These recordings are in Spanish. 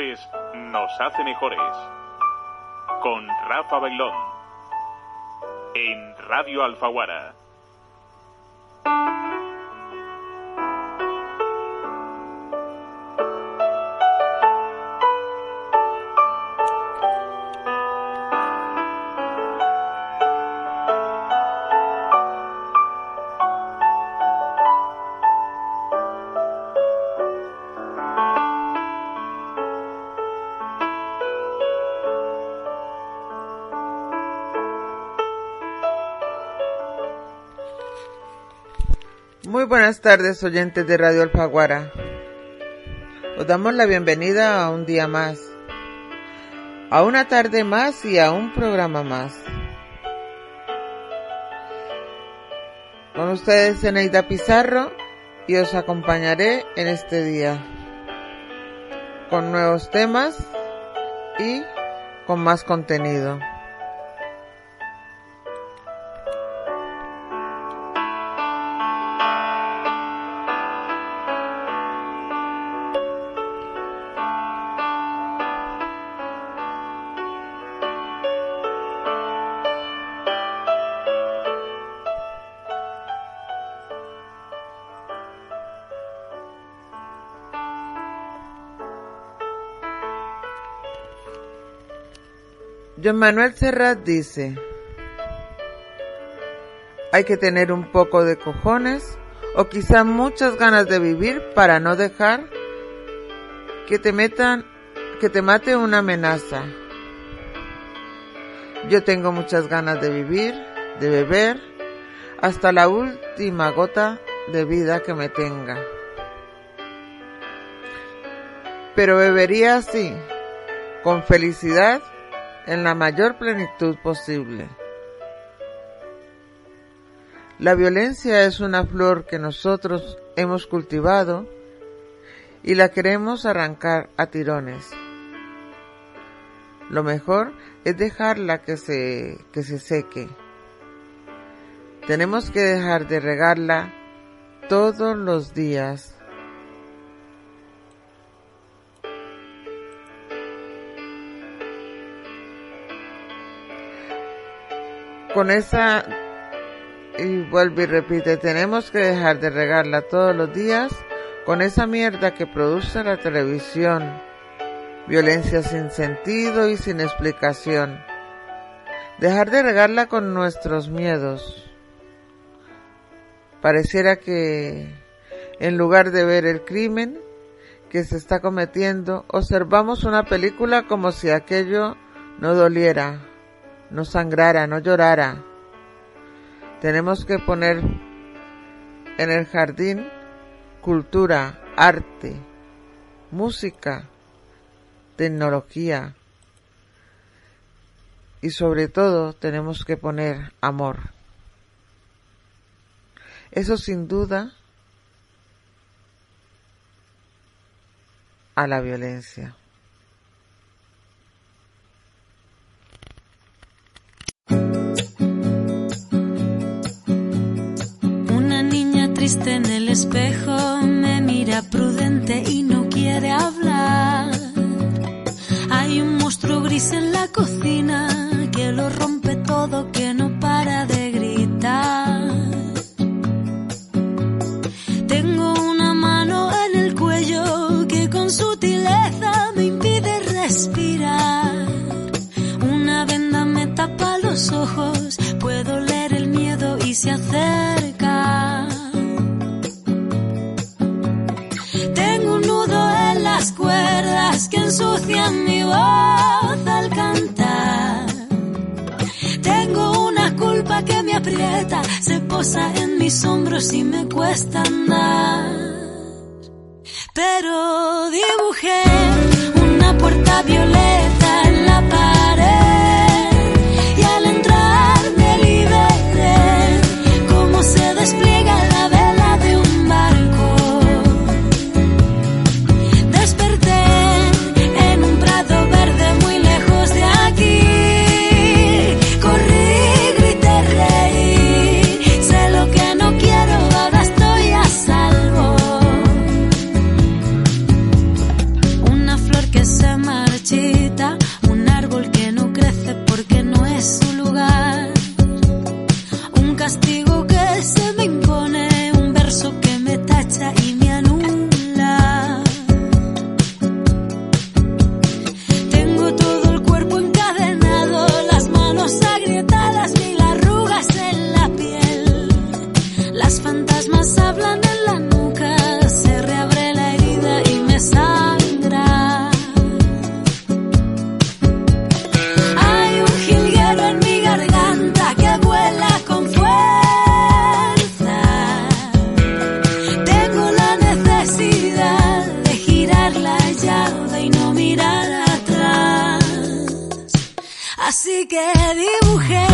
nos hace mejores. Con Rafa Bailón. En Radio Alfaguara. Buenas tardes, oyentes de Radio Alfaguara. Os damos la bienvenida a un día más, a una tarde más y a un programa más. Con ustedes Eneida Pizarro y os acompañaré en este día con nuevos temas y con más contenido. Manuel Serrat dice, hay que tener un poco de cojones o quizá muchas ganas de vivir para no dejar que te metan, que te mate una amenaza. Yo tengo muchas ganas de vivir, de beber, hasta la última gota de vida que me tenga. Pero bebería así, con felicidad en la mayor plenitud posible. La violencia es una flor que nosotros hemos cultivado y la queremos arrancar a tirones. Lo mejor es dejarla que se, que se seque. Tenemos que dejar de regarla todos los días con esa, y vuelve y repite, tenemos que dejar de regarla todos los días con esa mierda que produce la televisión. Violencia sin sentido y sin explicación. Dejar de regarla con nuestros miedos. Pareciera que en lugar de ver el crimen que se está cometiendo, observamos una película como si aquello no doliera no sangrara, no llorara. Tenemos que poner en el jardín cultura, arte, música, tecnología y sobre todo tenemos que poner amor. Eso sin duda a la violencia. Espejo, agrietadas ni que dibujé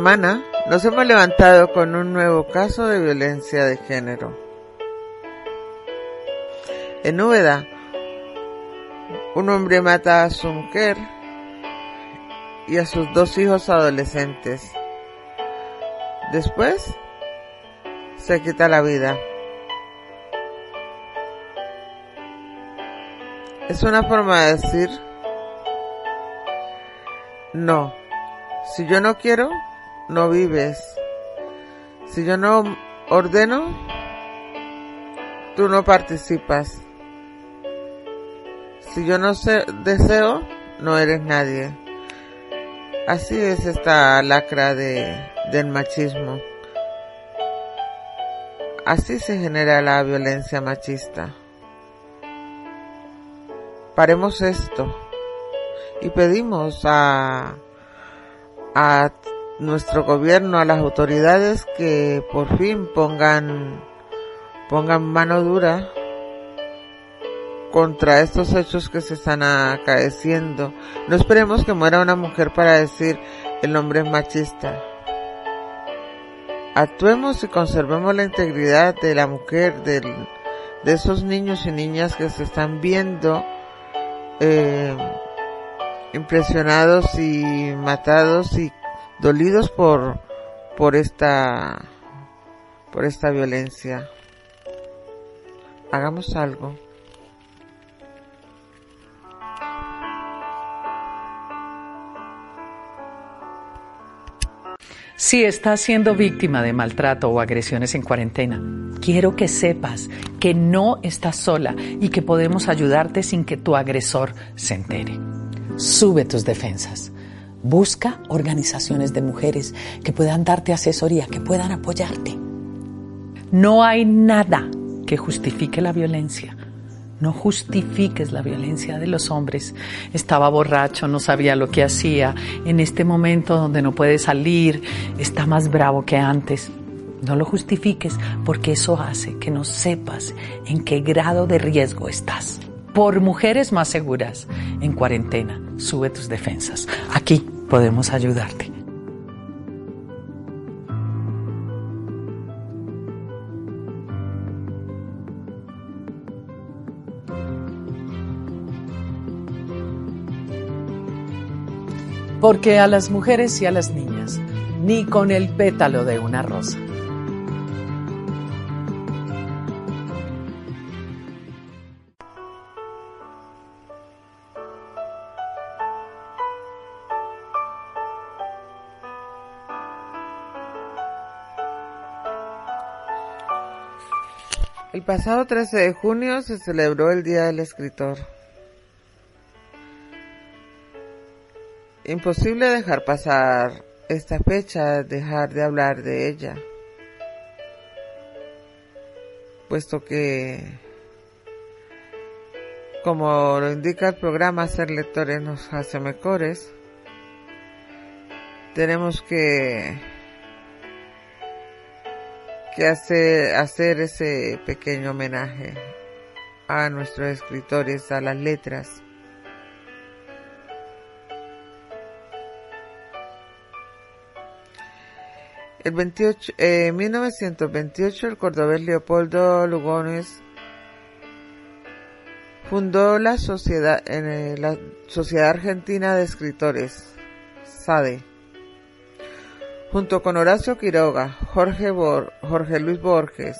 semana nos hemos levantado con un nuevo caso de violencia de género. En Úbeda, un hombre mata a su mujer y a sus dos hijos adolescentes. Después, se quita la vida. Es una forma de decir, no, si yo no quiero, no vives. Si yo no ordeno, tú no participas. Si yo no deseo, no eres nadie. Así es esta lacra de, del machismo. Así se genera la violencia machista. Paremos esto y pedimos a, a nuestro gobierno, a las autoridades que por fin pongan, pongan mano dura contra estos hechos que se están acaeciendo. No esperemos que muera una mujer para decir el hombre es machista. Actuemos y conservemos la integridad de la mujer, de esos niños y niñas que se están viendo eh, impresionados y matados y dolidos por esta esta violencia. Hagamos algo. Si estás siendo víctima de maltrato o agresiones en cuarentena, quiero que sepas que no estás sola y que podemos ayudarte sin que tu agresor se entere. Sube tus defensas. Busca organizaciones de mujeres que puedan darte asesoría, que puedan apoyarte. No hay nada que justifique la violencia. No justifiques la violencia de los hombres. Estaba borracho, no sabía lo que hacía. En este momento donde no puede salir, está más bravo que antes. No lo justifiques porque eso hace que no sepas en qué grado de riesgo estás. Por mujeres más seguras, en cuarentena, sube tus defensas. Aquí podemos ayudarte. Porque a las mujeres y a las niñas, ni con el pétalo de una rosa. Pasado 13 de junio se celebró el Día del Escritor. Imposible dejar pasar esta fecha, dejar de hablar de ella, puesto que, como lo indica el programa, ser lectores nos hace mejores. Tenemos que que hacer, hacer ese pequeño homenaje a nuestros escritores, a las letras. El 28, en 1928 el cordobés Leopoldo Lugones fundó la Sociedad, en la Sociedad Argentina de Escritores, SADE, junto con Horacio Quiroga, Jorge, Jorge Luis Borges,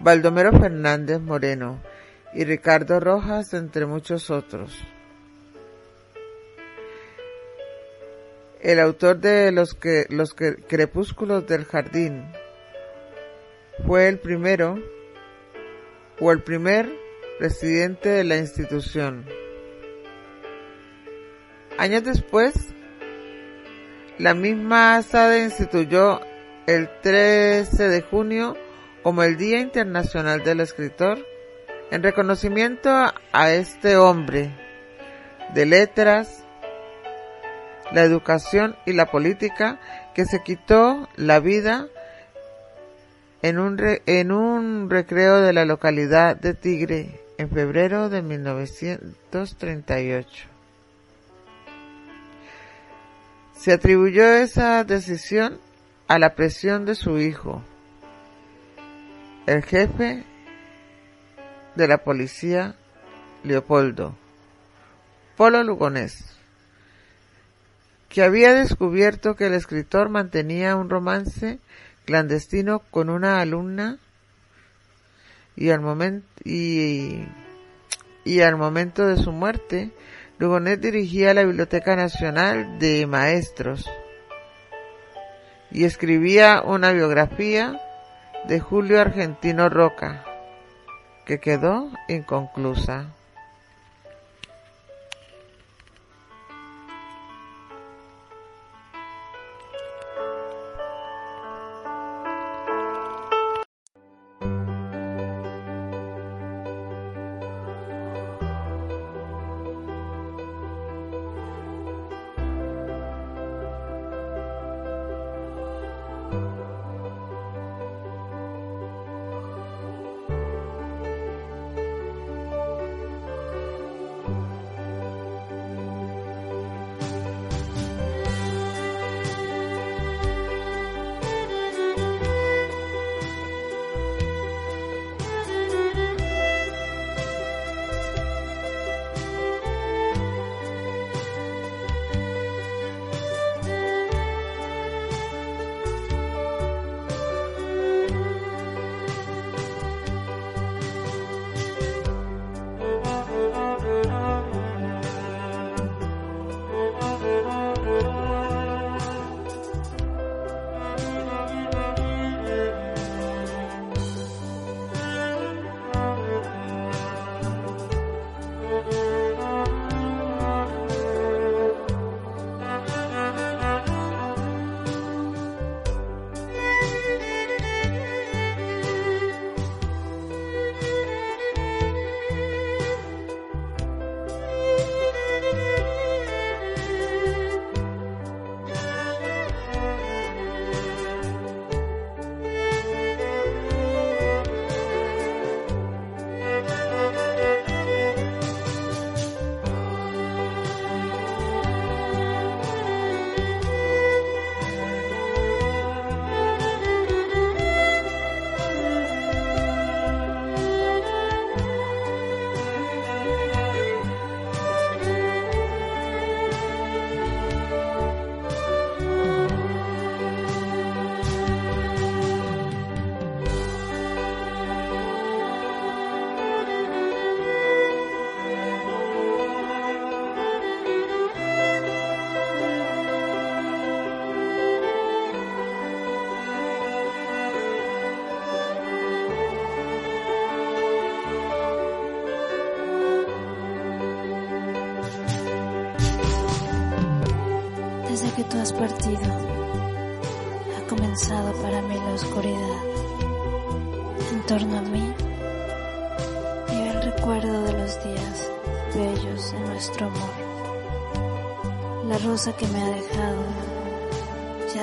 Baldomero Fernández Moreno y Ricardo Rojas, entre muchos otros. el autor de Los, que, los Crepúsculos del Jardín, fue el primero o el primer presidente de la institución. Años después, la misma SADE instituyó el 13 de junio como el Día Internacional del Escritor en reconocimiento a este hombre de letras, la educación y la política que se quitó la vida en un, en un recreo de la localidad de Tigre en febrero de 1938. Se atribuyó esa decisión a la presión de su hijo, el jefe de la policía Leopoldo, Polo Lugonés que había descubierto que el escritor mantenía un romance clandestino con una alumna y al momento y, y al momento de su muerte Lugonet dirigía la Biblioteca Nacional de Maestros y escribía una biografía de Julio Argentino Roca que quedó inconclusa.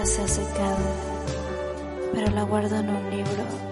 Se ha secado, pero la guardo en un libro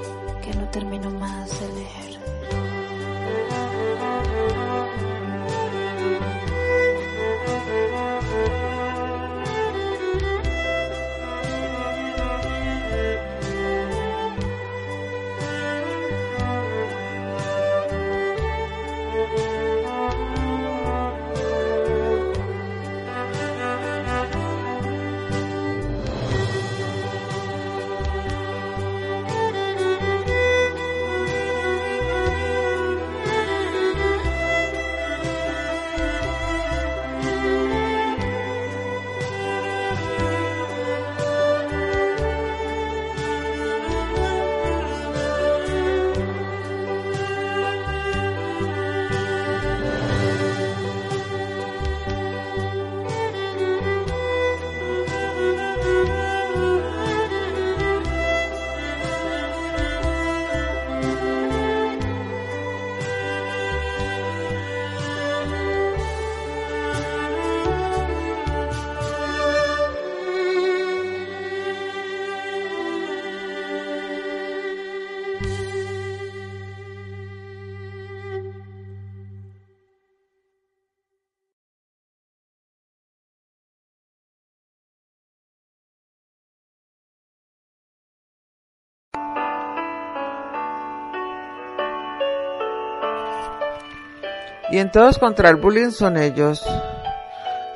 Y en todos contra el bullying son ellos,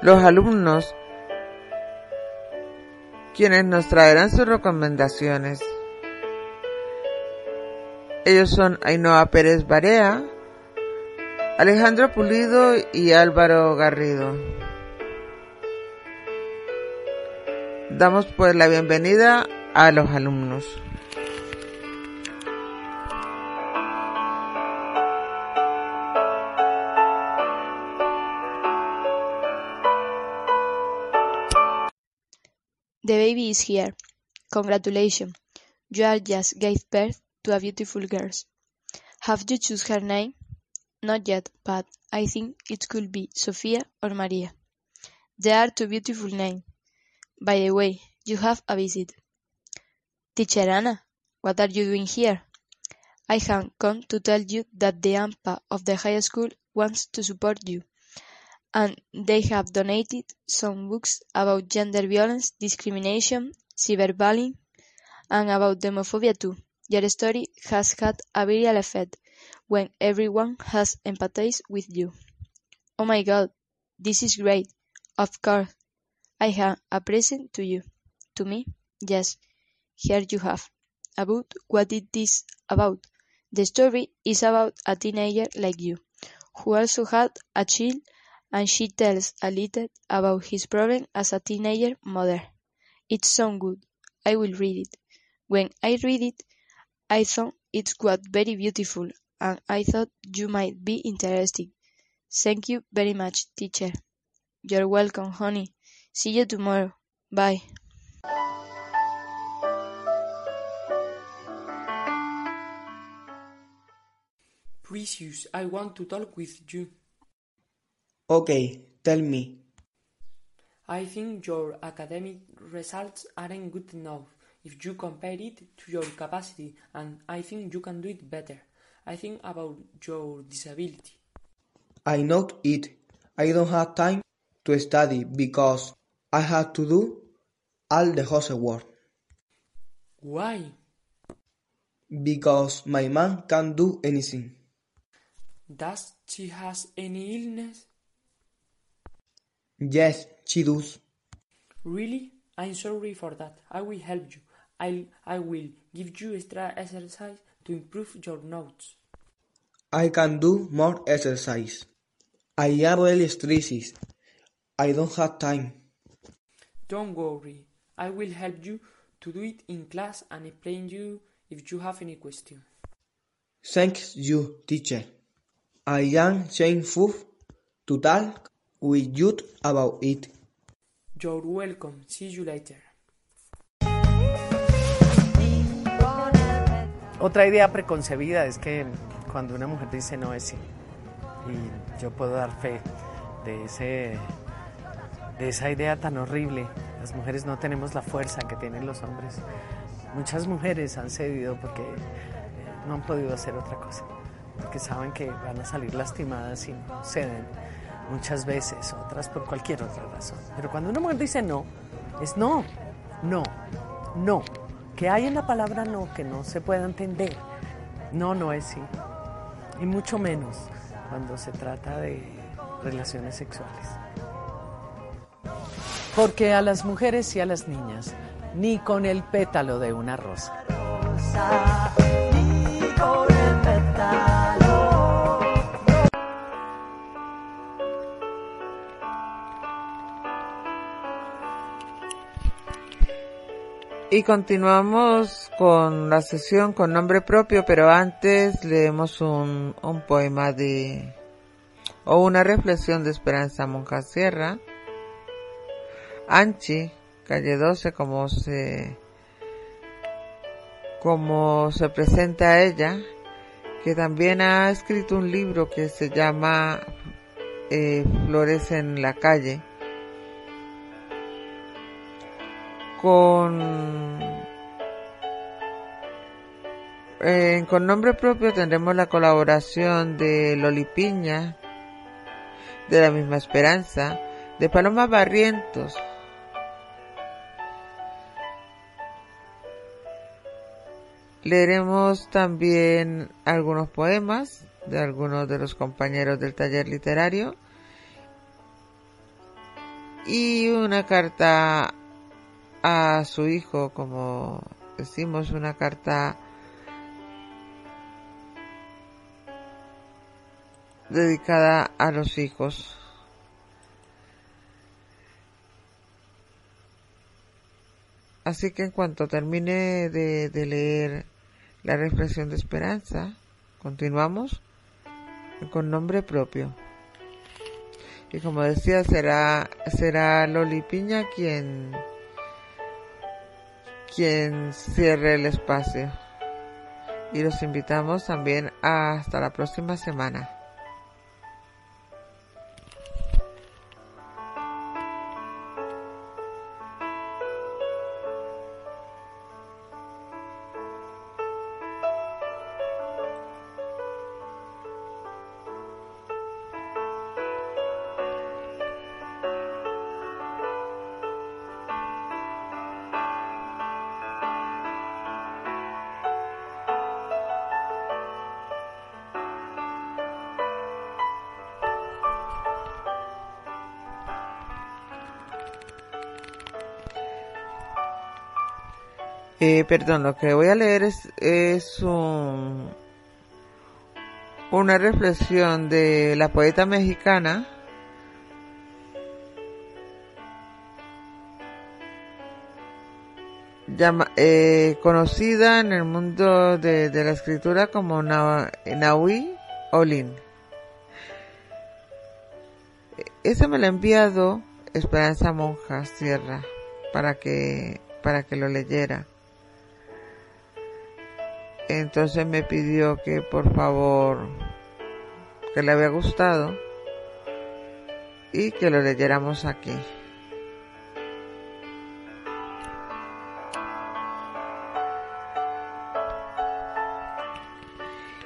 los alumnos, quienes nos traerán sus recomendaciones. Ellos son Ainhoa Pérez Barea, Alejandro Pulido y Álvaro Garrido. Damos pues la bienvenida a los alumnos. The baby is here. Congratulations. You are just gave birth to a beautiful girl. Have you choose her name? Not yet, but I think it could be Sofia or Maria. They are two beautiful names. By the way, you have a visit. Teacher Anna, what are you doing here? I have come to tell you that the AMPA of the high school wants to support you, and they have donated some books about gender violence, discrimination, cyberbullying, and about homophobia too. Your story has had a viral effect when everyone has empathized with you. Oh my god, this is great. Of course, I have a present to you. To me? Yes, here you have. About what it is about. The story is about a teenager like you, who also had a child and she tells a little about his problem as a teenager mother. It's so good. I will read it. When I read it, I thought it was very beautiful and I thought you might be interested. Thank you very much, teacher. You're welcome, honey. See you tomorrow. Bye. Precious, I want to talk with you. Okay, tell me. I think your academic results aren't good enough if you compare it to your capacity, and I think you can do it better. I think about your disability. I know it. I don't have time to study because I have to do all the housework. Why? Because my mom can't do anything. Does she has any illness? Yes, she does. Really? I'm sorry for that. I will help you. I'll, I will give you extra exercise to improve your notes. I can do more exercise. I am really stressed. I don't have time. Don't worry. I will help you to do it in class and explain you if you have any question. Thanks you, teacher. I am thankful to talk with you about it. You're welcome. See you later. Otra idea preconcebida es que cuando una mujer dice no es sí, y yo puedo dar fe de, ese, de esa idea tan horrible, las mujeres no tenemos la fuerza que tienen los hombres. Muchas mujeres han cedido porque eh, no han podido hacer otra cosa, porque saben que van a salir lastimadas y no ceden muchas veces, otras por cualquier otra razón. Pero cuando una mujer dice no, es no, no, no. Que hay en la palabra no que no se pueda entender. No, no es sí. Y mucho menos cuando se trata de relaciones sexuales. Porque a las mujeres y a las niñas, ni con el pétalo de una rosa. Y continuamos con la sesión con nombre propio, pero antes leemos un, poema de o una reflexión de Esperanza Monja Sierra. Anchi, calle 12, como se como se presenta a ella, que también ha escrito un libro que se llama eh, Flores en la calle con eh, con nombre propio tendremos la colaboración de Loli Piña, de la misma Esperanza, de Paloma Barrientos. Leeremos también algunos poemas de algunos de los compañeros del taller literario y una carta a su hijo, como decimos, una carta dedicada a los hijos. Así que en cuanto termine de, leer la reflexión de esperanza, continuamos con nombre propio. Y como decía, será, será Loli Piña quien, quien cierre el espacio. Y los invitamos también hasta la próxima semana. Perdón, lo que voy a leer es, es un, una reflexión de la poeta mexicana llama, eh, conocida en el mundo de, de la escritura como Nahui Olin. Ese me lo ha enviado Esperanza Monja Sierra para que, para que lo leyera. Entonces me pidió que por favor, que le había gustado y que lo leyéramos aquí.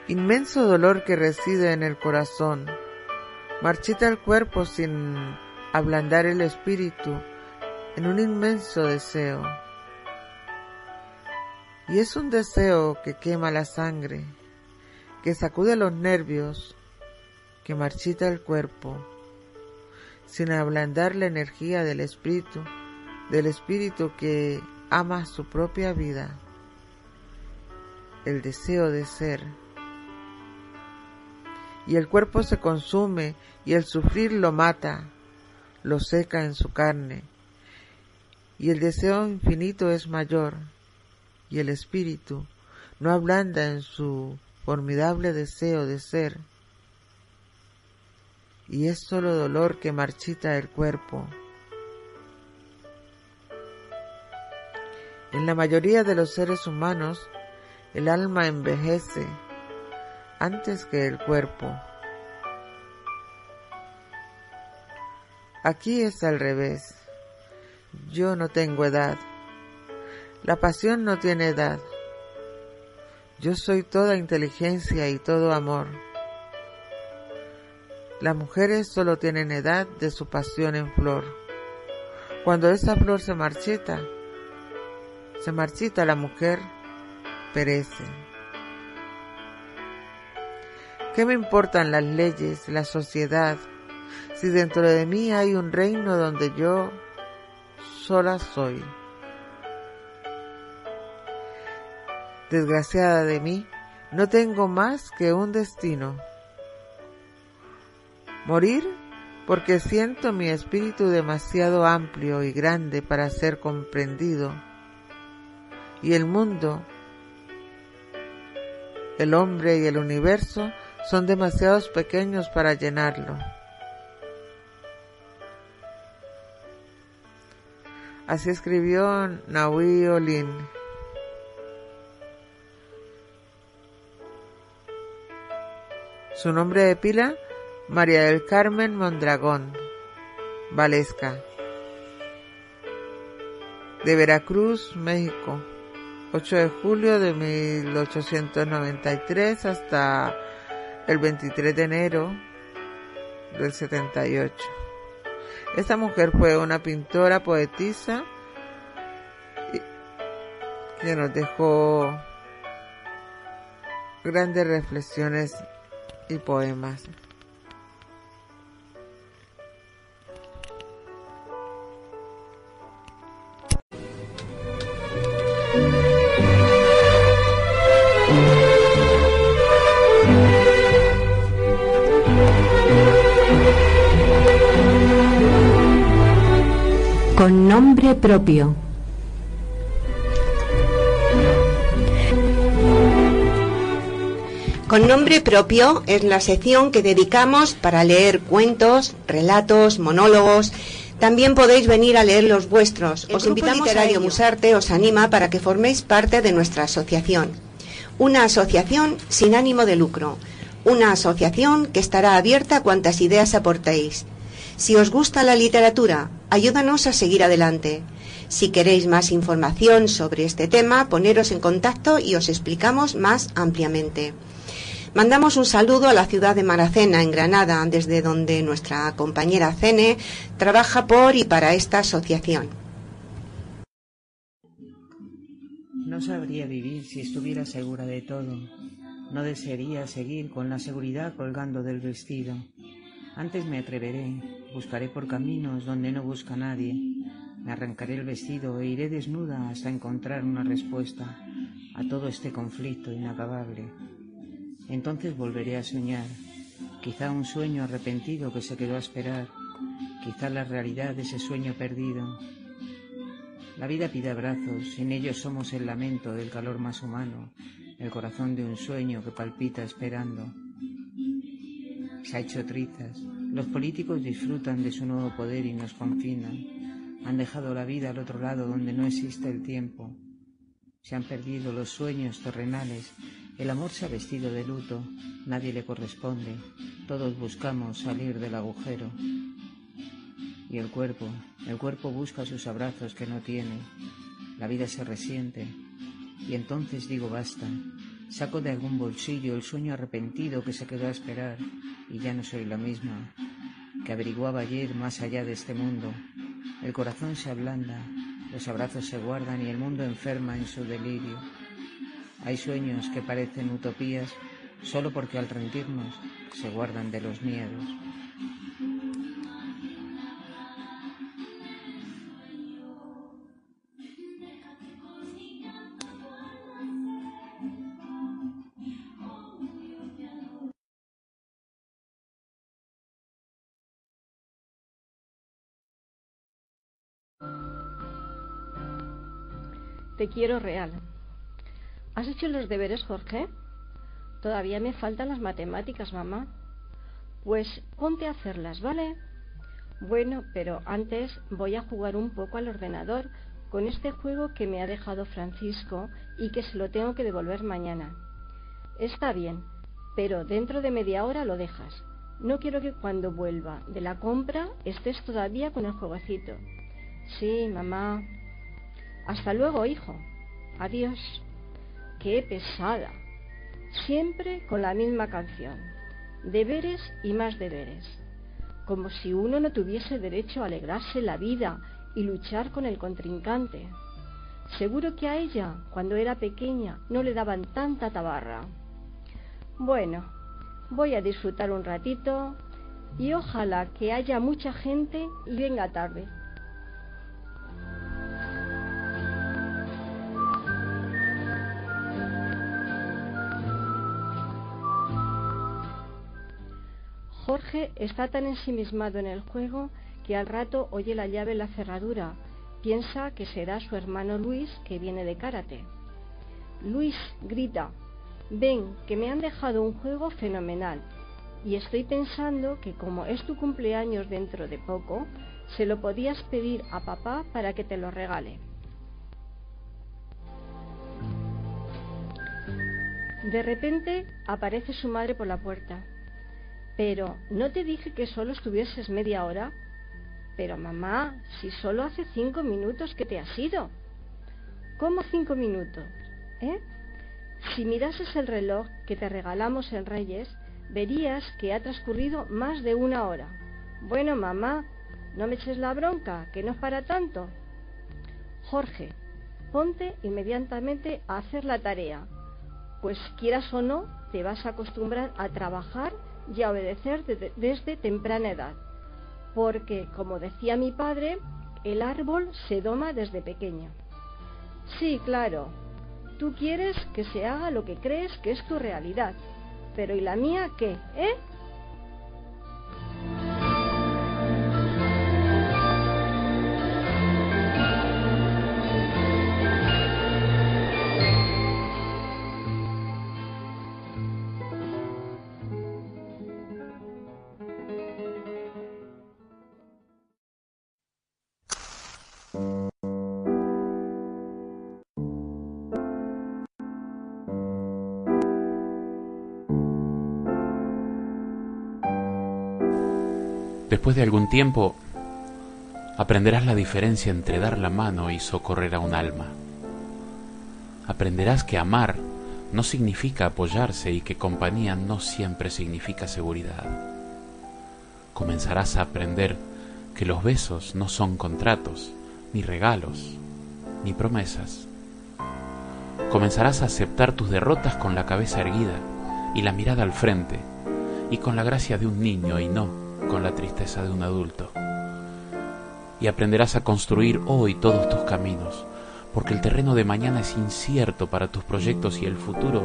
Inmenso dolor que reside en el corazón, marchita el cuerpo sin ablandar el espíritu en un inmenso deseo y es un deseo que quema la sangre, que sacude los nervios, que marchita el cuerpo, sin ablandar la energía del espíritu, del espíritu que ama su propia vida, el deseo de ser. Y el cuerpo se consume y el sufrir lo mata, lo seca en su carne, y el deseo infinito es mayor y el espíritu no ablanda en su formidable deseo de ser, y es solo dolor que marchita el cuerpo. En la mayoría de los seres humanos, el alma envejece antes que el cuerpo. Aquí es al revés. Yo no tengo edad. La pasión no tiene edad. Yo soy toda inteligencia y todo amor. Las mujeres solo tienen edad de su pasión en flor. Cuando esa flor se marchita, se marchita la mujer, perece. ¿Qué me importan las leyes, la sociedad, si dentro de mí hay un reino donde yo sola soy? Desgraciada de mí, no tengo más que un destino. Morir porque siento mi espíritu demasiado amplio y grande para ser comprendido. Y el mundo, el hombre y el universo son demasiados pequeños para llenarlo. Así escribió Naui Olin. Su nombre de pila, María del Carmen Mondragón, Valesca. De Veracruz, México. 8 de julio de 1893 hasta el 23 de enero del 78. Esta mujer fue una pintora, poetisa, que nos dejó grandes reflexiones y poemas. Con nombre propio. Con nombre propio es la sección que dedicamos para leer cuentos, relatos, monólogos. También podéis venir a leer los vuestros. os invitamos a Literario Musarte os anima para que forméis parte de nuestra asociación. Una asociación sin ánimo de lucro. Una asociación que estará abierta a cuantas ideas aportéis. Si os gusta la literatura, ayúdanos a seguir adelante. Si queréis más información sobre este tema, poneros en contacto y os explicamos más ampliamente. Mandamos un saludo a la ciudad de Maracena, en Granada, desde donde nuestra compañera Cene trabaja por y para esta asociación. No sabría vivir si estuviera segura de todo. No desearía seguir con la seguridad colgando del vestido. Antes me atreveré, buscaré por caminos donde no busca nadie. Me arrancaré el vestido e iré desnuda hasta encontrar una respuesta a todo este conflicto inacabable. Entonces volveré a soñar, quizá un sueño arrepentido que se quedó a esperar, quizá la realidad de ese sueño perdido. La vida pide abrazos, en ellos somos el lamento del calor más humano, el corazón de un sueño que palpita esperando. Se ha hecho trizas, los políticos disfrutan de su nuevo poder y nos confinan, han dejado la vida al otro lado donde no existe el tiempo, se han perdido los sueños terrenales el amor se ha vestido de luto, nadie le corresponde, todos buscamos salir del agujero. Y el cuerpo, el cuerpo busca sus abrazos que no tiene, la vida se resiente, y entonces digo basta, saco de algún bolsillo el sueño arrepentido que se quedó a esperar, y ya no soy la misma, que averiguaba ayer más allá de este mundo. El corazón se ablanda, los abrazos se guardan y el mundo enferma en su delirio. Hay sueños que parecen utopías solo porque al rendirnos se guardan de los miedos. Te quiero real. ¿Has hecho los deberes, Jorge? Todavía me faltan las matemáticas, mamá. Pues ponte a hacerlas, ¿vale? Bueno, pero antes voy a jugar un poco al ordenador con este juego que me ha dejado Francisco y que se lo tengo que devolver mañana. Está bien, pero dentro de media hora lo dejas. No quiero que cuando vuelva de la compra estés todavía con el jueguecito. Sí, mamá. Hasta luego, hijo. Adiós. Qué pesada. Siempre con la misma canción. Deberes y más deberes. Como si uno no tuviese derecho a alegrarse la vida y luchar con el contrincante. Seguro que a ella, cuando era pequeña, no le daban tanta tabarra. Bueno, voy a disfrutar un ratito y ojalá que haya mucha gente y venga tarde. Jorge está tan ensimismado en el juego que al rato oye la llave en la cerradura. Piensa que será su hermano Luis que viene de karate. Luis grita, ven, que me han dejado un juego fenomenal. Y estoy pensando que como es tu cumpleaños dentro de poco, se lo podías pedir a papá para que te lo regale. De repente aparece su madre por la puerta. Pero, ¿no te dije que solo estuvieses media hora? Pero mamá, si solo hace cinco minutos que te has ido. ¿Cómo cinco minutos? ¿Eh? Si mirases el reloj que te regalamos en Reyes, verías que ha transcurrido más de una hora. Bueno, mamá, no me eches la bronca, que no es para tanto. Jorge, ponte inmediatamente a hacer la tarea. pues quieras o no, te vas a acostumbrar a trabajar y a obedecer desde temprana edad. Porque, como decía mi padre, el árbol se doma desde pequeño. Sí, claro, tú quieres que se haga lo que crees que es tu realidad. Pero ¿y la mía qué? ¿Eh? Después de algún tiempo, aprenderás la diferencia entre dar la mano y socorrer a un alma. Aprenderás que amar no significa apoyarse y que compañía no siempre significa seguridad. Comenzarás a aprender que los besos no son contratos, ni regalos, ni promesas. Comenzarás a aceptar tus derrotas con la cabeza erguida y la mirada al frente y con la gracia de un niño y no con la tristeza de un adulto. Y aprenderás a construir hoy todos tus caminos, porque el terreno de mañana es incierto para tus proyectos y el futuro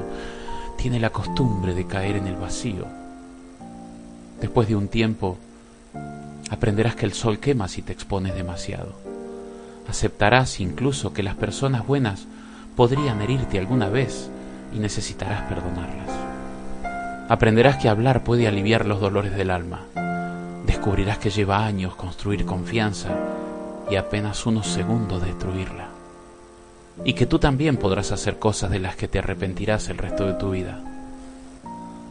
tiene la costumbre de caer en el vacío. Después de un tiempo, aprenderás que el sol quema si te expones demasiado. Aceptarás incluso que las personas buenas podrían herirte alguna vez y necesitarás perdonarlas. Aprenderás que hablar puede aliviar los dolores del alma descubrirás que lleva años construir confianza y apenas unos segundos destruirla. Y que tú también podrás hacer cosas de las que te arrepentirás el resto de tu vida.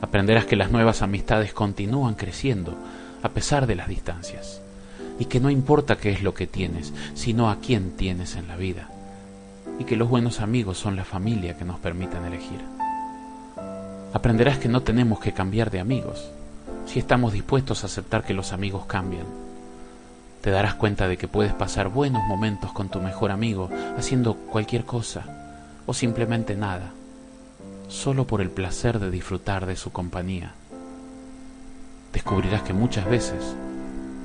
Aprenderás que las nuevas amistades continúan creciendo a pesar de las distancias. Y que no importa qué es lo que tienes, sino a quién tienes en la vida. Y que los buenos amigos son la familia que nos permiten elegir. Aprenderás que no tenemos que cambiar de amigos, si estamos dispuestos a aceptar que los amigos cambian. Te darás cuenta de que puedes pasar buenos momentos con tu mejor amigo haciendo cualquier cosa o simplemente nada, solo por el placer de disfrutar de su compañía. Descubrirás que muchas veces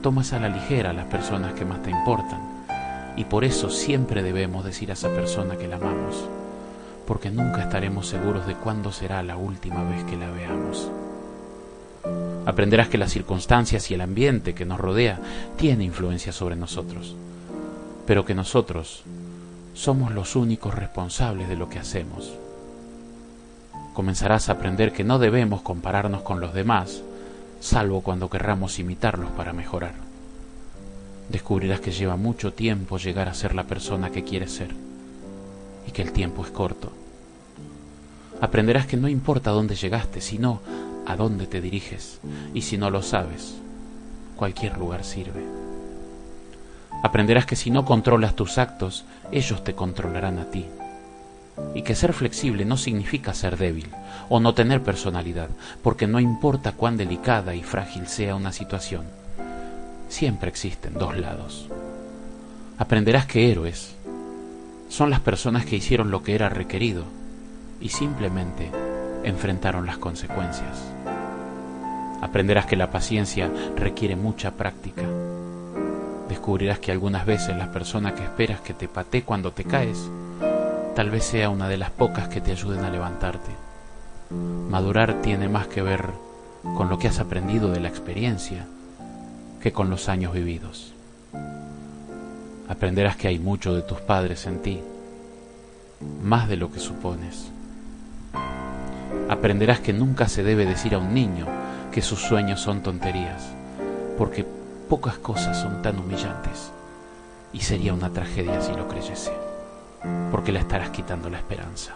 tomas a la ligera a las personas que más te importan y por eso siempre debemos decir a esa persona que la amamos, porque nunca estaremos seguros de cuándo será la última vez que la veamos. Aprenderás que las circunstancias y el ambiente que nos rodea tiene influencia sobre nosotros, pero que nosotros somos los únicos responsables de lo que hacemos. Comenzarás a aprender que no debemos compararnos con los demás, salvo cuando querramos imitarlos para mejorar. Descubrirás que lleva mucho tiempo llegar a ser la persona que quieres ser y que el tiempo es corto. Aprenderás que no importa dónde llegaste, sino a dónde te diriges y si no lo sabes, cualquier lugar sirve. Aprenderás que si no controlas tus actos, ellos te controlarán a ti. Y que ser flexible no significa ser débil o no tener personalidad, porque no importa cuán delicada y frágil sea una situación, siempre existen dos lados. Aprenderás que héroes son las personas que hicieron lo que era requerido y simplemente enfrentaron las consecuencias. Aprenderás que la paciencia requiere mucha práctica. Descubrirás que algunas veces la persona que esperas que te patee cuando te caes, tal vez sea una de las pocas que te ayuden a levantarte. Madurar tiene más que ver con lo que has aprendido de la experiencia que con los años vividos. Aprenderás que hay mucho de tus padres en ti, más de lo que supones aprenderás que nunca se debe decir a un niño que sus sueños son tonterías, porque pocas cosas son tan humillantes y sería una tragedia si lo creyese, porque le estarás quitando la esperanza.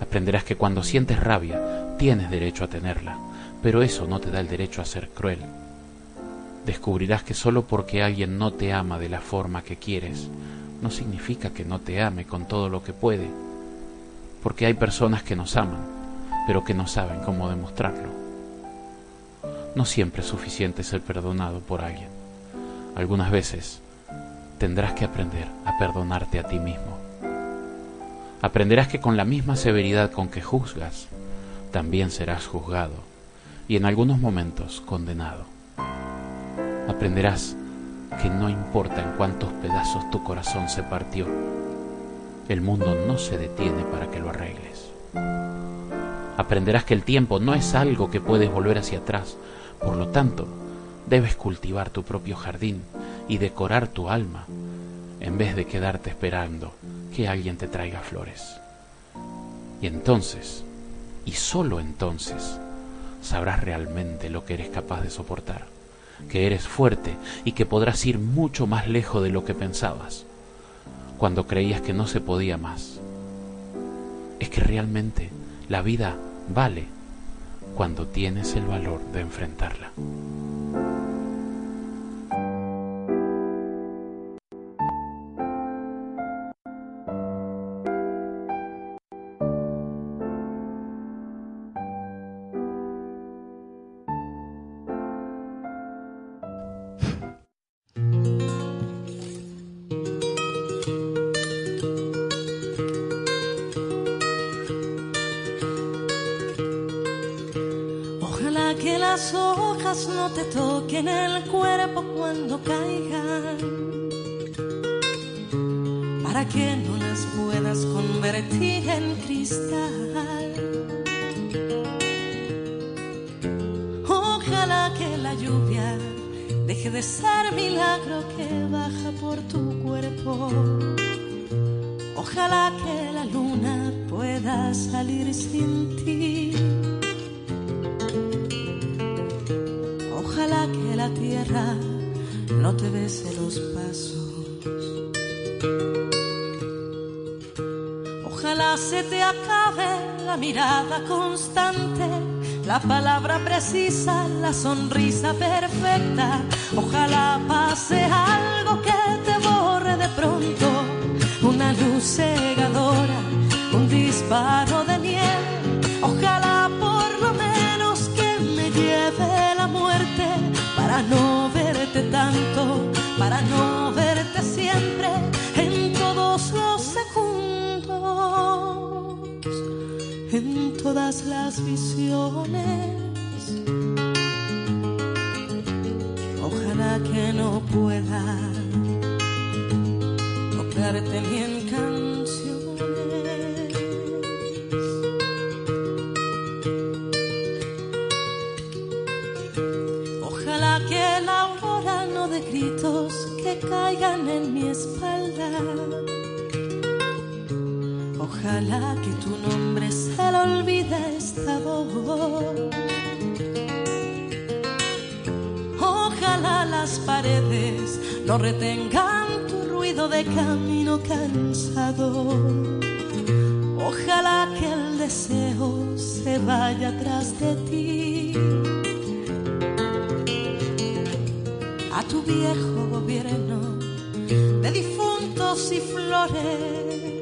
Aprenderás que cuando sientes rabia tienes derecho a tenerla, pero eso no te da el derecho a ser cruel. Descubrirás que solo porque alguien no te ama de la forma que quieres, no significa que no te ame con todo lo que puede porque hay personas que nos aman, pero que no saben cómo demostrarlo. No siempre es suficiente ser perdonado por alguien. Algunas veces tendrás que aprender a perdonarte a ti mismo. Aprenderás que con la misma severidad con que juzgas, también serás juzgado y en algunos momentos condenado. Aprenderás que no importa en cuántos pedazos tu corazón se partió, el mundo no se detiene para que lo arregles. Aprenderás que el tiempo no es algo que puedes volver hacia atrás, por lo tanto, debes cultivar tu propio jardín y decorar tu alma en vez de quedarte esperando que alguien te traiga flores. Y entonces, y solo entonces, sabrás realmente lo que eres capaz de soportar, que eres fuerte y que podrás ir mucho más lejos de lo que pensabas, cuando creías que no se podía más. Es que realmente la vida vale cuando tienes el valor de enfrentarla. el cristal. Ojalá que la lluvia deje de ser milagro que baja por tu cuerpo. Ojalá que la luna pueda salir sin ti. Ojalá que la tierra no te bese los pasos sonrisa perfecta. Ojalá pase algo que te borre de pronto. Una luz cegadora, un disparo todas las visiones. que no pueda tocarte ni en canciones. Ojalá que la aurora no de gritos que caigan en mi espalda. Ojalá que tu nombre se le olvide esta voz. las paredes no retengan tu ruido de camino cansado. Ojalá que el deseo se vaya atrás de ti. A tu viejo gobierno de difuntos y flores.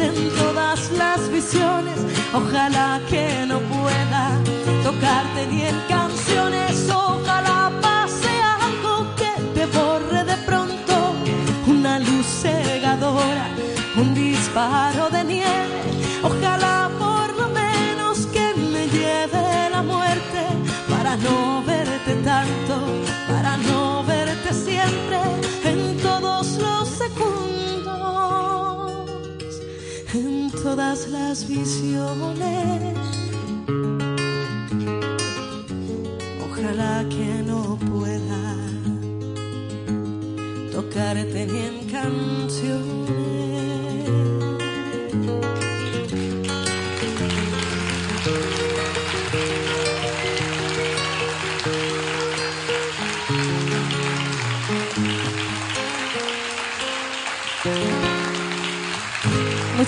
en todas las visiones Ojalá que no pueda tocarte ni en canciones. Ojalá pase algo que te borre de pronto. Una luz cegadora, un disparo todas las visiones. Ojalá que no pueda tocarte ni en canciones.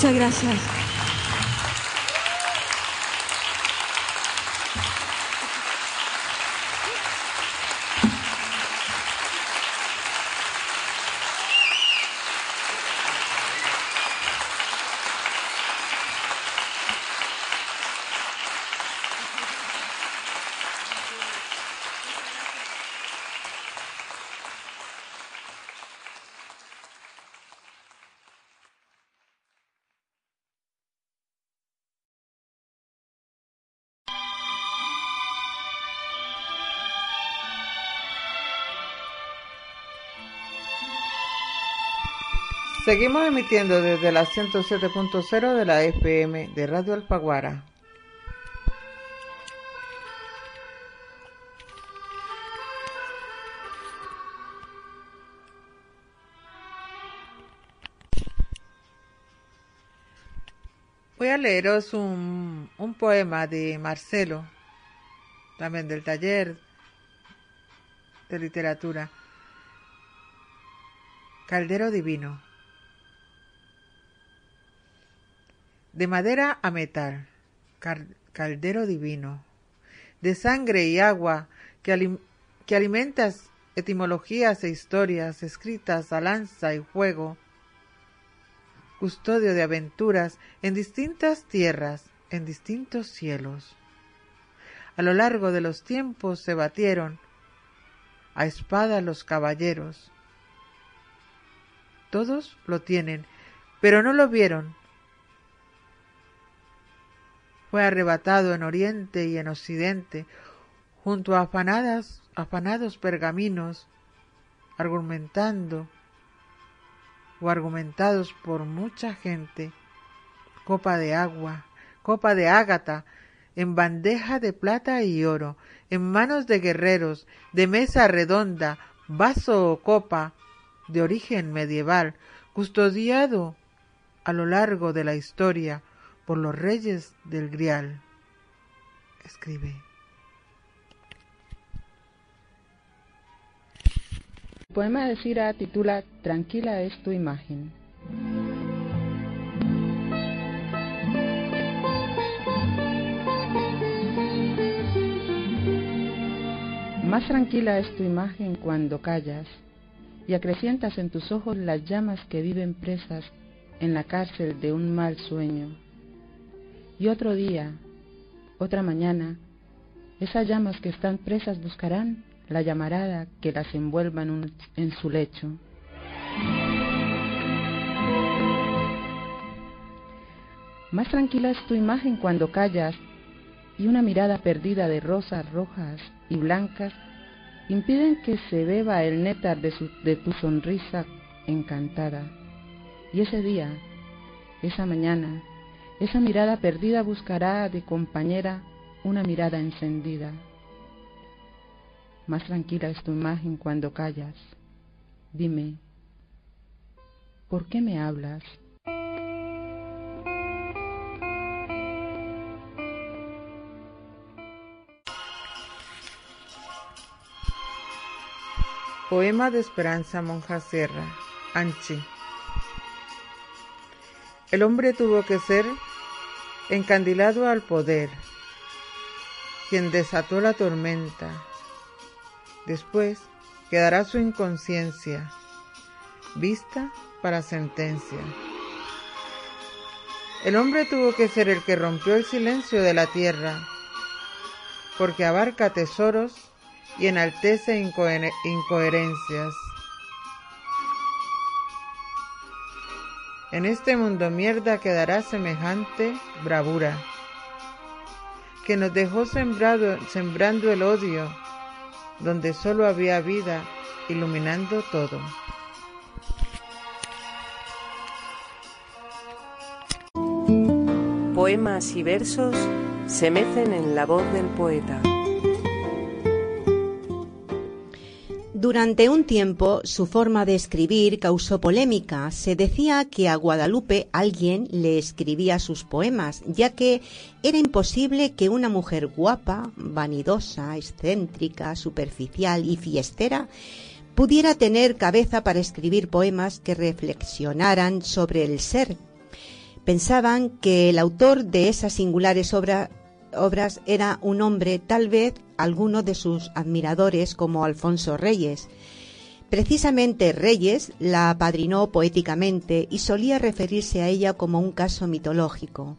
Muchas gracias. Seguimos emitiendo desde la 107.0 de la FM de Radio Alfaguara. Voy a leeros un, un poema de Marcelo, también del taller de literatura. Caldero Divino. De madera a metal, caldero divino, de sangre y agua que, que alimentas etimologías e historias escritas a lanza y fuego, custodio de aventuras en distintas tierras, en distintos cielos. A lo largo de los tiempos se batieron a espada los caballeros. Todos lo tienen, pero no lo vieron, fue arrebatado en oriente y en occidente, junto a afanadas, afanados pergaminos, argumentando o argumentados por mucha gente, copa de agua, copa de ágata, en bandeja de plata y oro, en manos de guerreros, de mesa redonda, vaso o copa, de origen medieval, custodiado a lo largo de la historia por los reyes del Grial. Escribe. El poema de Cira titula Tranquila es tu imagen. Más tranquila es tu imagen cuando callas y acrecientas en tus ojos las llamas que viven presas en la cárcel de un mal sueño. Y otro día, otra mañana, esas llamas que están presas buscarán la llamarada que las envuelva en, su lecho. Más tranquila es tu imagen cuando callas y una mirada perdida de rosas rojas y blancas impiden que se beba el néctar de, de tu sonrisa encantada. Y ese día, esa mañana, esa mirada perdida buscará de compañera una mirada encendida. Más tranquila es tu imagen cuando callas. Dime, ¿por qué me hablas? Poema de Esperanza Monja Sierra, Anchi. El hombre tuvo que ser encandilado al poder, quien desató la tormenta. Después quedará su inconsciencia, vista para sentencia. El hombre tuvo que ser el que rompió el silencio de la tierra, porque abarca tesoros y enaltece incoherencias. En este mundo mierda quedará semejante bravura, que nos dejó sembrando el odio, donde solo había vida, iluminando todo. Poemas y versos se mecen en la voz del poeta. Durante un tiempo su forma de escribir causó polémica. Se decía que a Guadalupe alguien le escribía sus poemas, ya que era imposible que una mujer guapa, vanidosa, excéntrica, superficial y fiestera pudiera tener cabeza para escribir poemas que reflexionaran sobre el ser. Pensaban que el autor de esas singulares obras era un hombre, tal vez alguno de sus admiradores como Alfonso Reyes. Precisamente Reyes la apadrinó poéticamente y solía referirse a ella como un caso mitológico.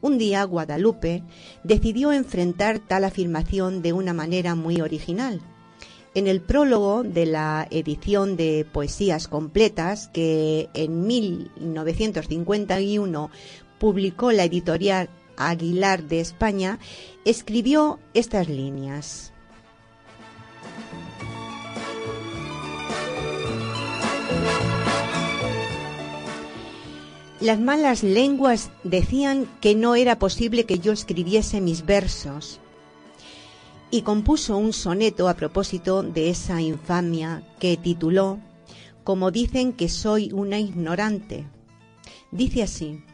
Un día Guadalupe decidió enfrentar tal afirmación de una manera muy original. En el prólogo de la edición de Poesías Completas, que en 1951 publicó la editorial Aguilar de España, escribió estas líneas. Las malas lenguas decían que no era posible que yo escribiese mis versos y compuso un soneto a propósito de esa infamia que tituló Como dicen que soy una ignorante. Dice así,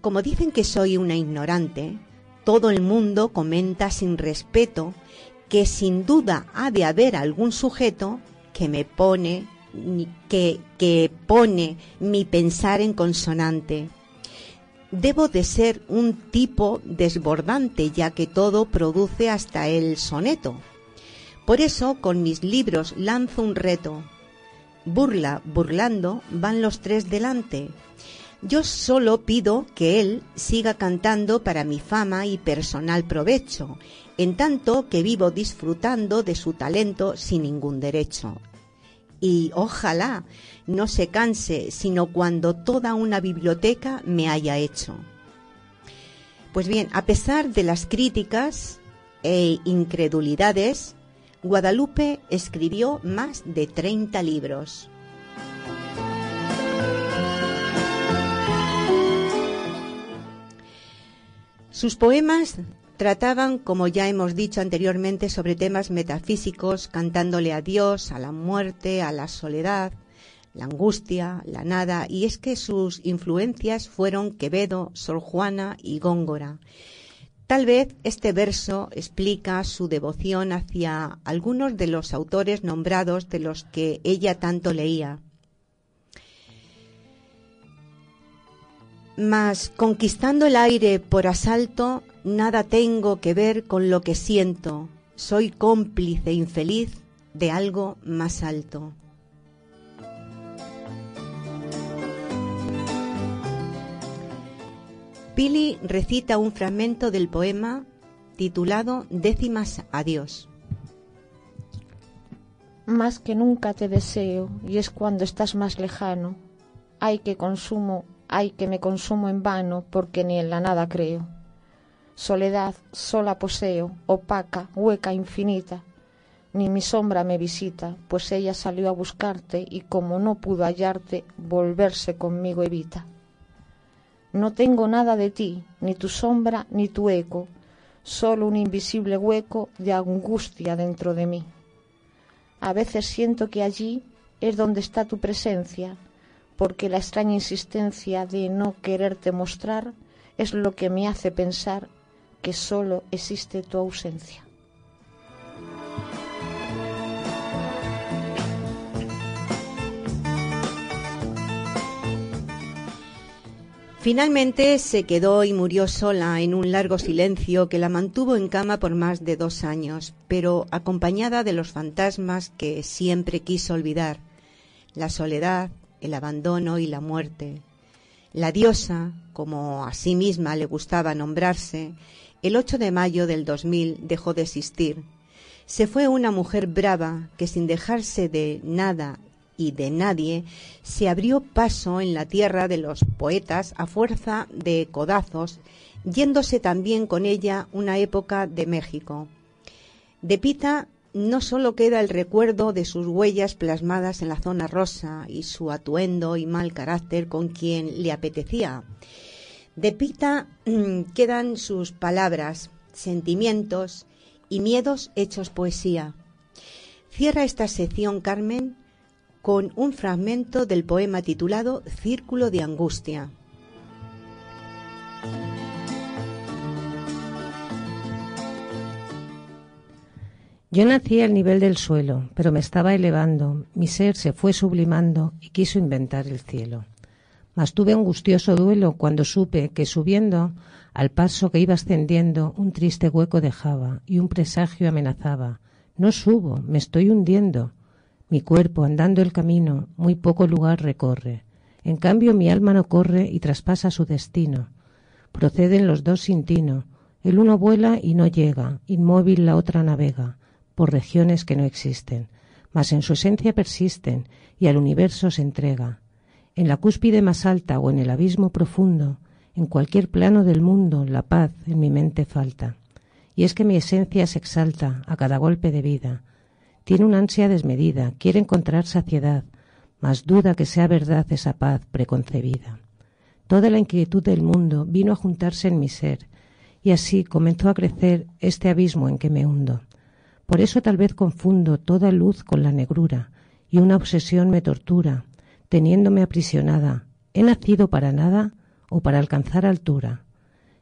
como dicen que soy una ignorante, todo el mundo comenta sin respeto que sin duda ha de haber algún sujeto que me pone que, que pone mi pensar en consonante. Debo de ser un tipo desbordante, ya que todo produce hasta el soneto. Por eso, con mis libros lanzo un reto. Burla, burlando, van los tres delante. Yo solo pido que él siga cantando para mi fama y personal provecho, en tanto que vivo disfrutando de su talento sin ningún derecho y ojalá no se canse sino cuando toda una biblioteca me haya hecho. Pues bien, a pesar de las críticas e incredulidades, Guadalupe escribió más de 30 libros. Sus poemas Trataban, como ya hemos dicho anteriormente, sobre temas metafísicos, cantándole a Dios, a la muerte, a la soledad, la angustia, la nada, y es que sus influencias fueron Quevedo, Sor Juana y Góngora. Tal vez este verso explica su devoción hacia algunos de los autores nombrados de los que ella tanto leía. Mas conquistando el aire por asalto, nada tengo que ver con lo que siento. Soy cómplice infeliz de algo más alto. Pili recita un fragmento del poema titulado Décimas a Dios. Más que nunca te deseo y es cuando estás más lejano. Ay que consumo ay que me consumo en vano porque ni en la nada creo. Soledad sola poseo, opaca, hueca, infinita. Ni mi sombra me visita, pues ella salió a buscarte y como no pudo hallarte, volverse conmigo evita. No tengo nada de ti, ni tu sombra ni tu eco, solo un invisible hueco de angustia dentro de mí. A veces siento que allí es donde está tu presencia, porque la extraña insistencia de no quererte mostrar es lo que me hace pensar que solo existe tu ausencia. Finalmente se quedó y murió sola en un largo silencio que la mantuvo en cama por más de dos años, pero acompañada de los fantasmas que siempre quiso olvidar, la soledad, el abandono y la muerte. La diosa, como a sí misma le gustaba nombrarse, el 8 de mayo del 2000 dejó de existir. Se fue una mujer brava que sin dejarse de nada y de nadie, se abrió paso en la tierra de los poetas a fuerza de codazos, yéndose también con ella una época de México. De Pita no solo queda el recuerdo de sus huellas plasmadas en la zona rosa y su atuendo y mal carácter con quien le apetecía. De Pita mm, quedan sus palabras, sentimientos y miedos hechos poesía. Cierra esta sección Carmen con un fragmento del poema titulado Círculo de Angustia. Yo nací al nivel del suelo, pero me estaba elevando, mi ser se fue sublimando y quiso inventar el cielo. mas tuve angustioso duelo cuando supe que subiendo, al paso que iba ascendiendo, un triste hueco dejaba y un presagio amenazaba. No subo, me estoy hundiendo. Mi cuerpo, andando el camino, muy poco lugar recorre. En cambio mi alma no corre y traspasa su destino. Proceden los dos sin tino. El uno vuela y no llega, inmóvil la otra navega, por regiones que no existen, mas en su esencia persisten y al universo se entrega. En la cúspide más alta o en el abismo profundo, en cualquier plano del mundo, la paz en mi mente falta. Y es que mi esencia se exalta a cada golpe de vida. Tiene una ansia desmedida, quiere encontrar saciedad, mas duda que sea verdad esa paz preconcebida. Toda la inquietud del mundo vino a juntarse en mi ser, y así comenzó a crecer este abismo en que me hundo. Por eso tal vez confundo toda luz con la negrura, y una obsesión me tortura, teniéndome aprisionada. ¿He nacido para nada o para alcanzar altura?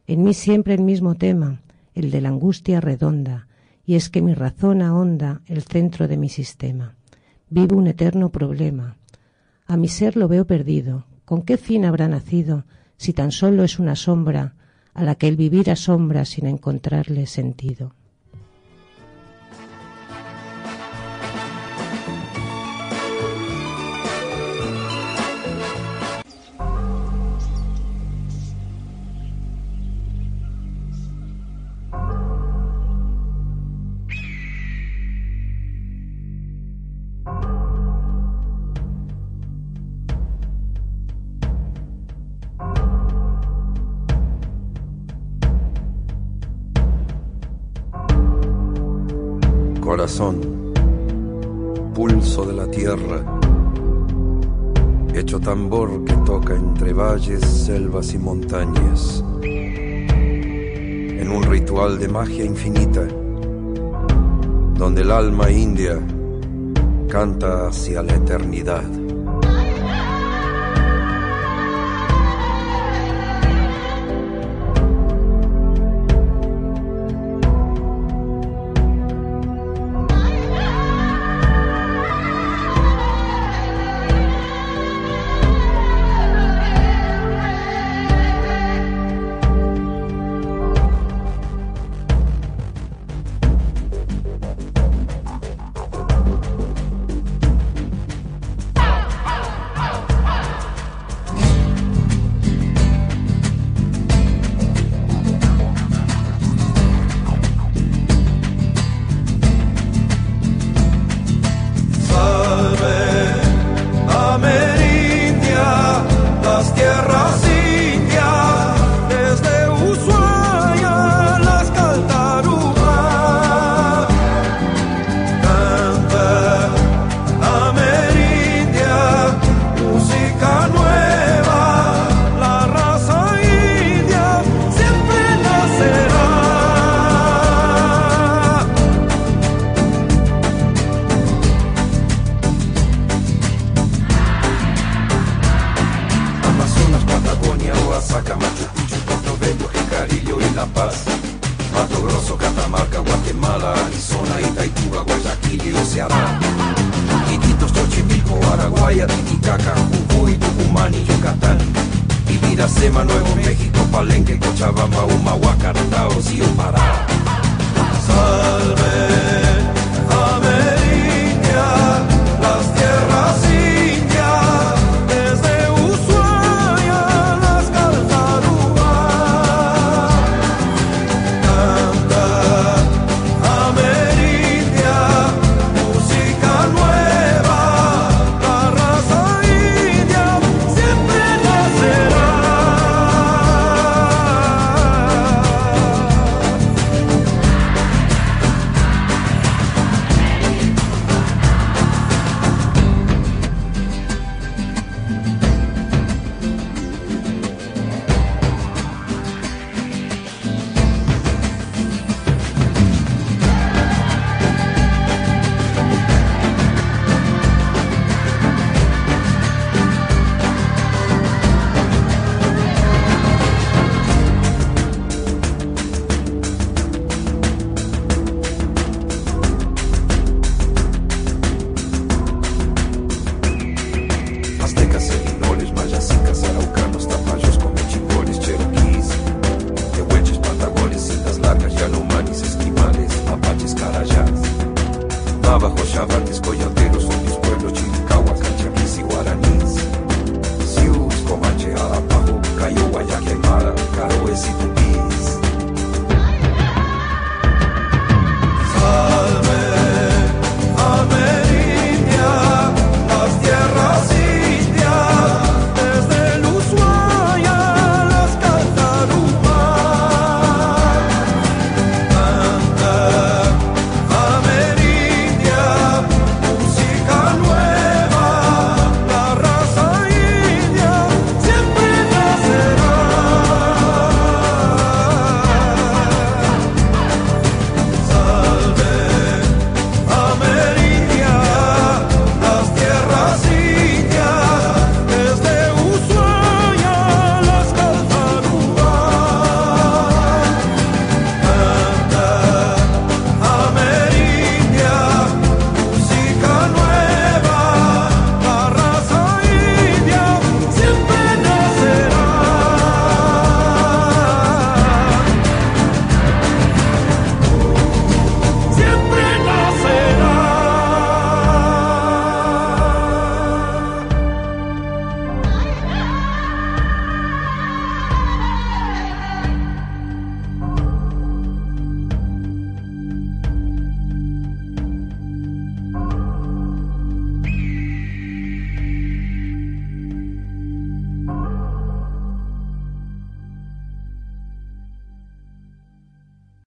En mí siempre el mismo tema, el de la angustia redonda, y es que mi razón ahonda el centro de mi sistema. Vivo un eterno problema. A mi ser lo veo perdido, ¿Con qué fin habrá nacido si tan solo es una sombra a la que el vivir asombra sin encontrarle sentido? Y montañas, en un ritual de magia infinita, donde el alma india canta hacia la eternidad.